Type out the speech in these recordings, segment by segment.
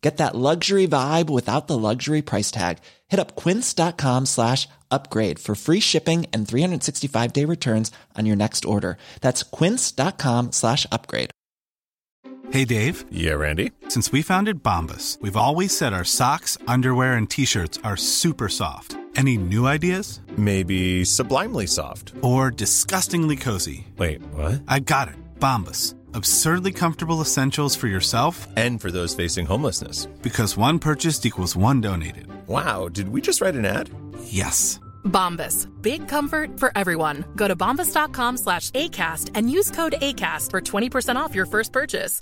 Get that luxury vibe without the luxury price tag. Hit up quince.com slash upgrade for free shipping and 365 day returns on your next order. That's quince.com slash upgrade. Hey Dave. Yeah, Randy. Since we founded Bombus, we've always said our socks, underwear, and t-shirts are super soft. Any new ideas? Maybe sublimely soft. Or disgustingly cozy. Wait, what? I got it. Bombus. Absurdly comfortable essentials for yourself and for those facing homelessness. Because one purchased equals one donated. Wow, did we just write an ad? Yes. Bombas. Big comfort for everyone. Go to bombas.com slash ACAST and use code ACAST for 20% off your first purchase.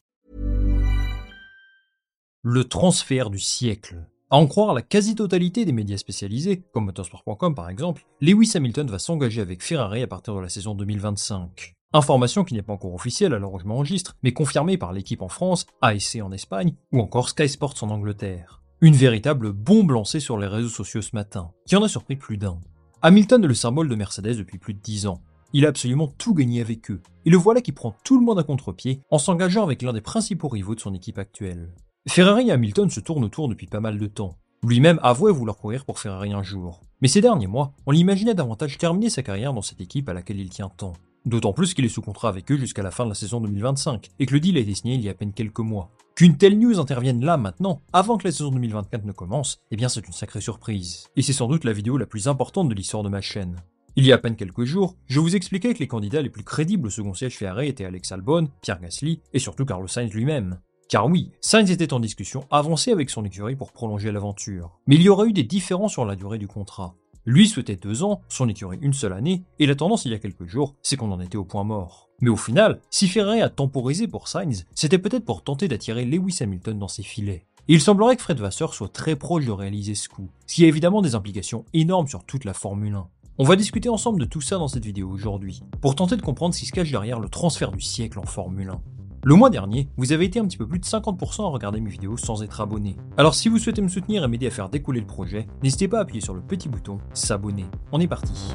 Le transfert du siècle. À en croire la quasi-totalité des médias spécialisés, comme motorsport.com par exemple, Lewis Hamilton va s'engager avec Ferrari à partir de la saison 2025. Information qui n'est pas encore officielle à l'heure où je m'enregistre, mais confirmée par l'équipe en France, ASC en Espagne, ou encore Sky Sports en Angleterre. Une véritable bombe lancée sur les réseaux sociaux ce matin, qui en a surpris plus d'un. Hamilton est le symbole de Mercedes depuis plus de 10 ans. Il a absolument tout gagné avec eux, et le voilà qui prend tout le monde à contre-pied en s'engageant avec l'un des principaux rivaux de son équipe actuelle. Ferrari et Hamilton se tournent autour depuis pas mal de temps. Lui-même avouait vouloir courir pour Ferrari un jour. Mais ces derniers mois, on l'imaginait davantage terminer sa carrière dans cette équipe à laquelle il tient tant. D'autant plus qu'il est sous contrat avec eux jusqu'à la fin de la saison 2025, et que le deal a été signé il y a à peine quelques mois. Qu'une telle news intervienne là maintenant, avant que la saison 2024 ne commence, eh bien c'est une sacrée surprise. Et c'est sans doute la vidéo la plus importante de l'histoire de ma chaîne. Il y a à peine quelques jours, je vous expliquais que les candidats les plus crédibles au second siège Ferrari étaient Alex Albon, Pierre Gasly et surtout Carlos Sainz lui-même. Car oui, Sainz était en discussion avancée avec son écurie pour prolonger l'aventure. Mais il y aurait eu des différences sur la durée du contrat. Lui souhaitait deux ans, son écurie une seule année, et la tendance il y a quelques jours, c'est qu'on en était au point mort. Mais au final, si Ferrari a temporisé pour Sainz, c'était peut-être pour tenter d'attirer Lewis Hamilton dans ses filets. Et il semblerait que Fred Vasseur soit très proche de réaliser ce coup, ce qui a évidemment des implications énormes sur toute la Formule 1. On va discuter ensemble de tout ça dans cette vidéo aujourd'hui, pour tenter de comprendre ce qui se cache derrière le transfert du siècle en Formule 1. Le mois dernier, vous avez été un petit peu plus de 50% à regarder mes vidéos sans être abonné. Alors si vous souhaitez me soutenir et m'aider à faire décoller le projet, n'hésitez pas à appuyer sur le petit bouton s'abonner. On est parti.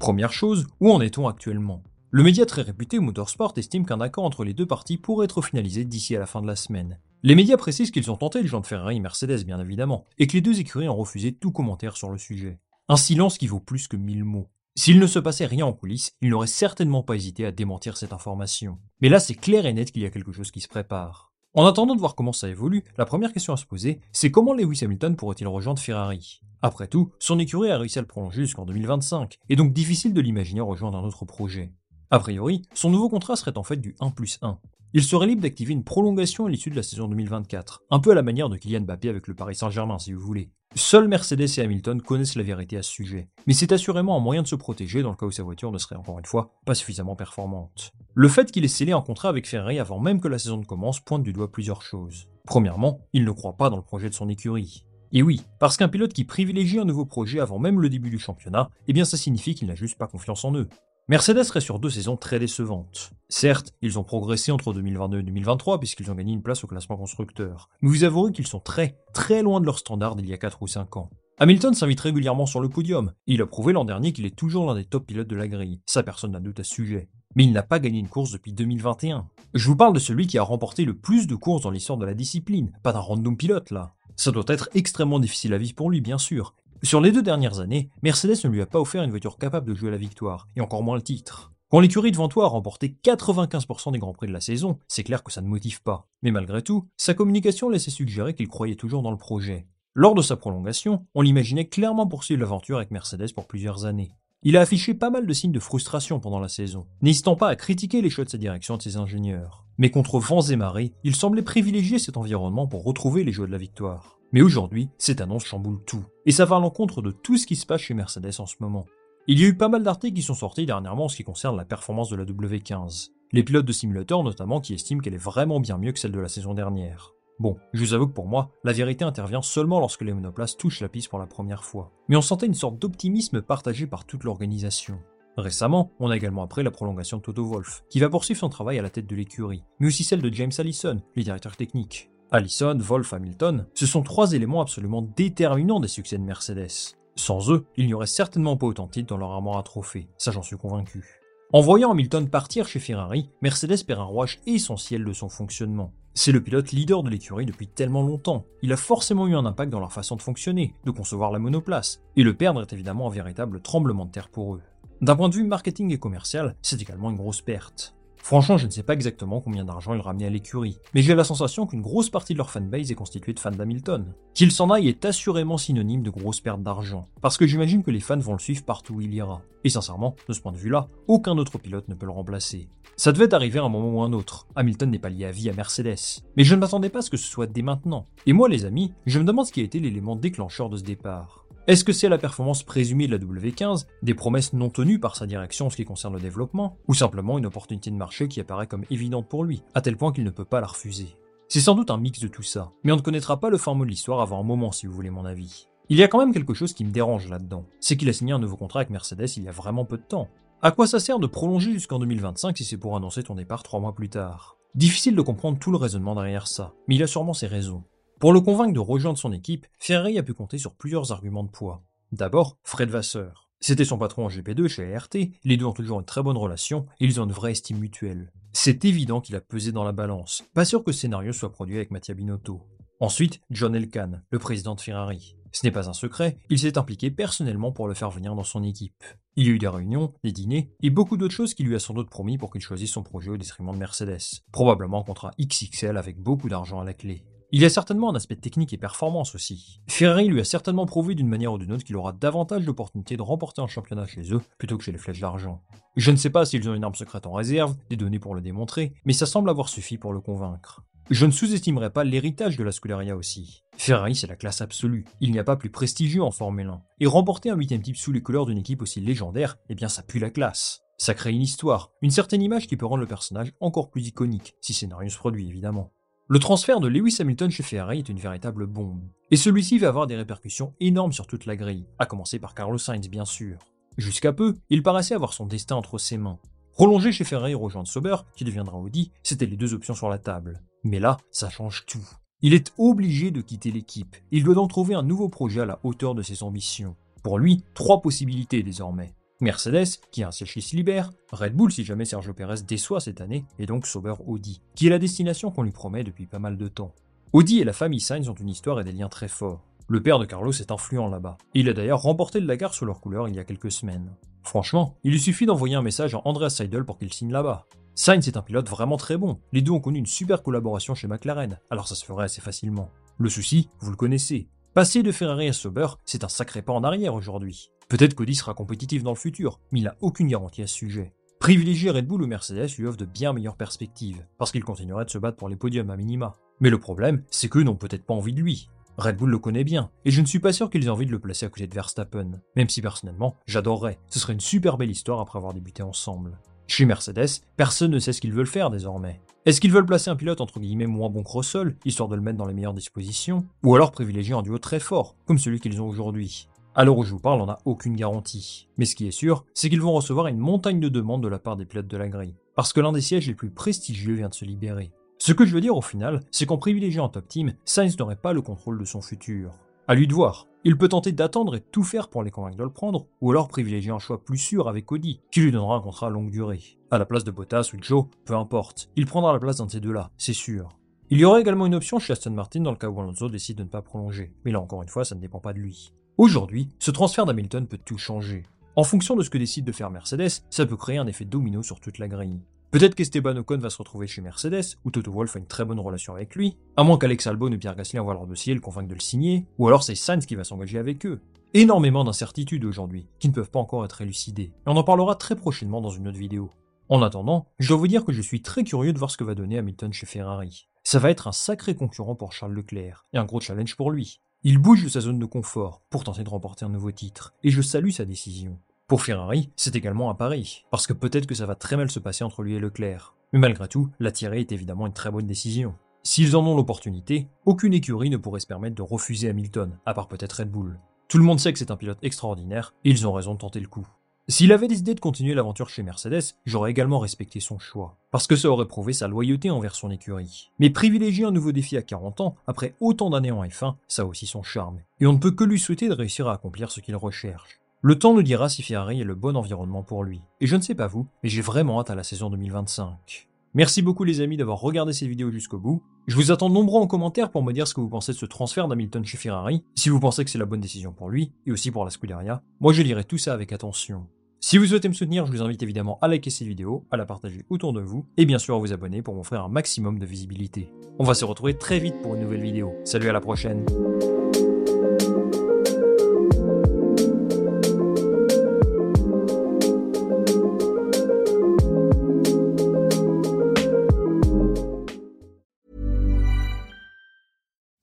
Première chose, où en est-on actuellement? Le média très réputé Motorsport estime qu'un accord entre les deux parties pourrait être finalisé d'ici à la fin de la semaine. Les médias précisent qu'ils ont tenté le genre de Ferrari et Mercedes bien évidemment, et que les deux écuries ont refusé tout commentaire sur le sujet. Un silence qui vaut plus que mille mots. S'il ne se passait rien en coulisses, il n'aurait certainement pas hésité à démentir cette information. Mais là, c'est clair et net qu'il y a quelque chose qui se prépare. En attendant de voir comment ça évolue, la première question à se poser, c'est comment Lewis Hamilton pourrait-il rejoindre Ferrari? Après tout, son écurie a réussi à le prolonger jusqu'en 2025, et donc difficile de l'imaginer rejoindre un autre projet. A priori, son nouveau contrat serait en fait du 1 plus 1. Il serait libre d'activer une prolongation à l'issue de la saison 2024, un peu à la manière de Kylian Mbappé avec le Paris Saint-Germain si vous voulez. Seuls Mercedes et Hamilton connaissent la vérité à ce sujet, mais c'est assurément un moyen de se protéger dans le cas où sa voiture ne serait encore une fois pas suffisamment performante. Le fait qu'il ait scellé un contrat avec Ferrari avant même que la saison ne commence pointe du doigt plusieurs choses. Premièrement, il ne croit pas dans le projet de son écurie. Et oui, parce qu'un pilote qui privilégie un nouveau projet avant même le début du championnat, eh bien ça signifie qu'il n'a juste pas confiance en eux. Mercedes reste sur deux saisons très décevantes. Certes, ils ont progressé entre 2022 et 2023 puisqu'ils ont gagné une place au classement constructeur, mais vous avouerez qu'ils sont très, très loin de leur standard d'il y a 4 ou 5 ans. Hamilton s'invite régulièrement sur le podium, il a prouvé l'an dernier qu'il est toujours l'un des top pilotes de la grille, ça personne n'a doute à ce sujet. Mais il n'a pas gagné une course depuis 2021. Je vous parle de celui qui a remporté le plus de courses dans l'histoire de la discipline, pas d'un random pilote là. Ça doit être extrêmement difficile à vivre pour lui, bien sûr, sur les deux dernières années, Mercedes ne lui a pas offert une voiture capable de jouer la victoire, et encore moins le titre. Quand l'écurie devant toi a remporté 95% des grands prix de la saison, c'est clair que ça ne motive pas. Mais malgré tout, sa communication laissait suggérer qu'il croyait toujours dans le projet. Lors de sa prolongation, on l'imaginait clairement poursuivre l'aventure avec Mercedes pour plusieurs années. Il a affiché pas mal de signes de frustration pendant la saison, n'hésitant pas à critiquer les choix de sa direction et de ses ingénieurs. Mais contre vents et marées, il semblait privilégier cet environnement pour retrouver les joies de la victoire. Mais aujourd'hui, cette annonce chamboule tout, et ça va à l'encontre de tout ce qui se passe chez Mercedes en ce moment. Il y a eu pas mal d'articles qui sont sortis dernièrement en ce qui concerne la performance de la W15. Les pilotes de simulateur notamment qui estiment qu'elle est vraiment bien mieux que celle de la saison dernière. Bon, je vous avoue que pour moi, la vérité intervient seulement lorsque les monoplaces touchent la piste pour la première fois. Mais on sentait une sorte d'optimisme partagé par toute l'organisation. Récemment, on a également appris la prolongation de Toto Wolff, qui va poursuivre son travail à la tête de l'écurie, mais aussi celle de James Allison, le directeur technique. Allison, Wolff, Hamilton, ce sont trois éléments absolument déterminants des succès de Mercedes. Sans eux, il n'y aurait certainement pas autant de titres dans leur armoire à trophées, ça j'en suis convaincu. En voyant Hamilton partir chez Ferrari, Mercedes perd un rouage essentiel de son fonctionnement. C'est le pilote leader de l'écurie depuis tellement longtemps. Il a forcément eu un impact dans leur façon de fonctionner, de concevoir la monoplace, et le perdre est évidemment un véritable tremblement de terre pour eux. D'un point de vue marketing et commercial, c'est également une grosse perte. Franchement, je ne sais pas exactement combien d'argent ils ramenaient à l'écurie, mais j'ai la sensation qu'une grosse partie de leur fanbase est constituée de fans d'Hamilton. Qu'il s'en aille est assurément synonyme de grosse perte d'argent, parce que j'imagine que les fans vont le suivre partout où il ira. Et sincèrement, de ce point de vue-là, aucun autre pilote ne peut le remplacer. Ça devait arriver à un moment ou un autre. Hamilton n'est pas lié à vie à Mercedes. Mais je ne m'attendais pas à ce que ce soit dès maintenant. Et moi, les amis, je me demande ce qui a été l'élément déclencheur de ce départ. Est-ce que c'est la performance présumée de la W15, des promesses non tenues par sa direction en ce qui concerne le développement, ou simplement une opportunité de marché qui apparaît comme évidente pour lui, à tel point qu'il ne peut pas la refuser? C'est sans doute un mix de tout ça, mais on ne connaîtra pas le fin mot de l'histoire avant un moment si vous voulez mon avis. Il y a quand même quelque chose qui me dérange là-dedans, c'est qu'il a signé un nouveau contrat avec Mercedes il y a vraiment peu de temps. À quoi ça sert de prolonger jusqu'en 2025 si c'est pour annoncer ton départ trois mois plus tard? Difficile de comprendre tout le raisonnement derrière ça, mais il a sûrement ses raisons. Pour le convaincre de rejoindre son équipe, Ferrari a pu compter sur plusieurs arguments de poids. D'abord, Fred Vasseur. C'était son patron en GP2 chez ART, les deux ont toujours une très bonne relation et ils ont une vraie estime mutuelle. C'est évident qu'il a pesé dans la balance. Pas sûr que ce scénario soit produit avec Mattia Binotto. Ensuite, John Elkann, le président de Ferrari. Ce n'est pas un secret, il s'est impliqué personnellement pour le faire venir dans son équipe. Il y a eu des réunions, des dîners et beaucoup d'autres choses qui lui a sans doute promis pour qu'il choisisse son projet au détriment de Mercedes. Probablement un contrat XXL avec beaucoup d'argent à la clé. Il y a certainement un aspect technique et performance aussi. Ferrari lui a certainement prouvé d'une manière ou d'une autre qu'il aura davantage d'opportunités de remporter un championnat chez eux plutôt que chez les flèches d'argent. Je ne sais pas s'ils ont une arme secrète en réserve, des données pour le démontrer, mais ça semble avoir suffi pour le convaincre. Je ne sous-estimerai pas l'héritage de la Scuderia aussi. Ferrari, c'est la classe absolue. Il n'y a pas plus prestigieux en Formule 1. Et remporter un huitième type sous les couleurs d'une équipe aussi légendaire, eh bien ça pue la classe. Ça crée une histoire, une certaine image qui peut rendre le personnage encore plus iconique, si scénario se produit évidemment. Le transfert de Lewis Hamilton chez Ferrari est une véritable bombe. Et celui-ci va avoir des répercussions énormes sur toute la grille, à commencer par Carlos Sainz bien sûr. Jusqu'à peu, il paraissait avoir son destin entre ses mains. Prolonger chez Ferrari et rejoindre Sauber, qui deviendra Audi, c'était les deux options sur la table. Mais là, ça change tout. Il est obligé de quitter l'équipe. Il doit donc trouver un nouveau projet à la hauteur de ses ambitions. Pour lui, trois possibilités désormais. Mercedes, qui a un siège qui se libère, Red Bull si jamais Sergio Perez déçoit cette année, et donc Sauber Audi, qui est la destination qu'on lui promet depuis pas mal de temps. Audi et la famille Sainz ont une histoire et des liens très forts. Le père de Carlos est influent là-bas, il a d'ailleurs remporté le Dakar sous leur couleur il y a quelques semaines. Franchement, il lui suffit d'envoyer un message à Andreas Seidel pour qu'il signe là-bas. Sainz est un pilote vraiment très bon, les deux ont connu une super collaboration chez McLaren, alors ça se ferait assez facilement. Le souci, vous le connaissez, passer de Ferrari à Sauber, c'est un sacré pas en arrière aujourd'hui. Peut-être qu'Audi sera compétitif dans le futur, mais il n'a aucune garantie à ce sujet. Privilégier Red Bull ou Mercedes lui offre de bien meilleures perspectives, parce qu'il continuerait de se battre pour les podiums à minima. Mais le problème, c'est qu'eux n'ont peut-être pas envie de lui. Red Bull le connaît bien, et je ne suis pas sûr qu'ils aient envie de le placer à côté de Verstappen, même si personnellement, j'adorerais, ce serait une super belle histoire après avoir débuté ensemble. Chez Mercedes, personne ne sait ce qu'ils veulent faire désormais. Est-ce qu'ils veulent placer un pilote entre guillemets moins bon que Russell, histoire de le mettre dans les meilleures dispositions, ou alors privilégier un duo très fort, comme celui qu'ils ont aujourd'hui? À l'heure où je vous parle, on n'a aucune garantie. Mais ce qui est sûr, c'est qu'ils vont recevoir une montagne de demandes de la part des pilotes de la grille. Parce que l'un des sièges les plus prestigieux vient de se libérer. Ce que je veux dire au final, c'est qu'en privilégiant un top team, Sainz n'aurait pas le contrôle de son futur. À lui de voir. Il peut tenter d'attendre et tout faire pour les convaincre de le prendre, ou alors privilégier un choix plus sûr avec Audi, qui lui donnera un contrat à longue durée. À la place de Bottas ou de Joe, peu importe, il prendra la place d'un de ces deux-là, c'est sûr. Il y aura également une option chez Aston Martin dans le cas où Alonso décide de ne pas prolonger, mais là encore une fois, ça ne dépend pas de lui. Aujourd'hui, ce transfert d'Hamilton peut tout changer. En fonction de ce que décide de faire Mercedes, ça peut créer un effet domino sur toute la grille. Peut-être qu'Esteban Ocon va se retrouver chez Mercedes, où Toto Wolff a une très bonne relation avec lui, à moins qu'Alex Albon ou Pierre Gasly envoient leur dossier et le convainquent de le signer, ou alors c'est Sainz qui va s'engager avec eux. Énormément d'incertitudes aujourd'hui, qui ne peuvent pas encore être élucidées, et on en parlera très prochainement dans une autre vidéo. En attendant, je dois vous dire que je suis très curieux de voir ce que va donner Hamilton chez Ferrari. Ça va être un sacré concurrent pour Charles Leclerc, et un gros challenge pour lui. Il bouge de sa zone de confort pour tenter de remporter un nouveau titre, et je salue sa décision. Pour Ferrari, c'est également un pari, parce que peut-être que ça va très mal se passer entre lui et Leclerc. Mais malgré tout, la tirée est évidemment une très bonne décision. S'ils en ont l'opportunité, aucune écurie ne pourrait se permettre de refuser Hamilton, à part peut-être Red Bull. Tout le monde sait que c'est un pilote extraordinaire, et ils ont raison de tenter le coup. S'il avait décidé de continuer l'aventure chez Mercedes, j'aurais également respecté son choix, parce que ça aurait prouvé sa loyauté envers son écurie. Mais privilégier un nouveau défi à 40 ans, après autant d'années en F1, ça a aussi son charme, et on ne peut que lui souhaiter de réussir à accomplir ce qu'il recherche. Le temps nous dira si Ferrari est le bon environnement pour lui, et je ne sais pas vous, mais j'ai vraiment hâte à la saison 2025. Merci beaucoup les amis d'avoir regardé cette vidéo jusqu'au bout. Je vous attends nombreux en commentaire pour me dire ce que vous pensez de ce transfert d'Hamilton chez Ferrari, si vous pensez que c'est la bonne décision pour lui, et aussi pour la Scuderia. Moi je lirai tout ça avec attention. Si vous souhaitez me soutenir, je vous invite évidemment à liker cette vidéo, à la partager autour de vous, et bien sûr à vous abonner pour m'offrir un maximum de visibilité. On va se retrouver très vite pour une nouvelle vidéo. Salut à la prochaine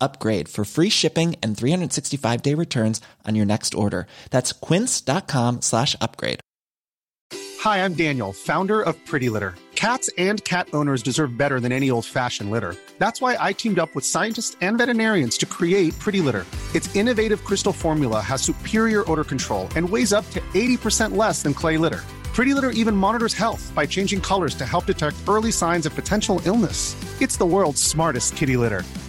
upgrade for free shipping and 365 day returns on your next order. That's quince.com slash upgrade. Hi, I'm Daniel, founder of Pretty Litter. Cats and cat owners deserve better than any old fashioned litter. That's why I teamed up with scientists and veterinarians to create Pretty Litter. Its innovative crystal formula has superior odor control and weighs up to 80% less than clay litter. Pretty Litter even monitors health by changing colors to help detect early signs of potential illness. It's the world's smartest kitty litter.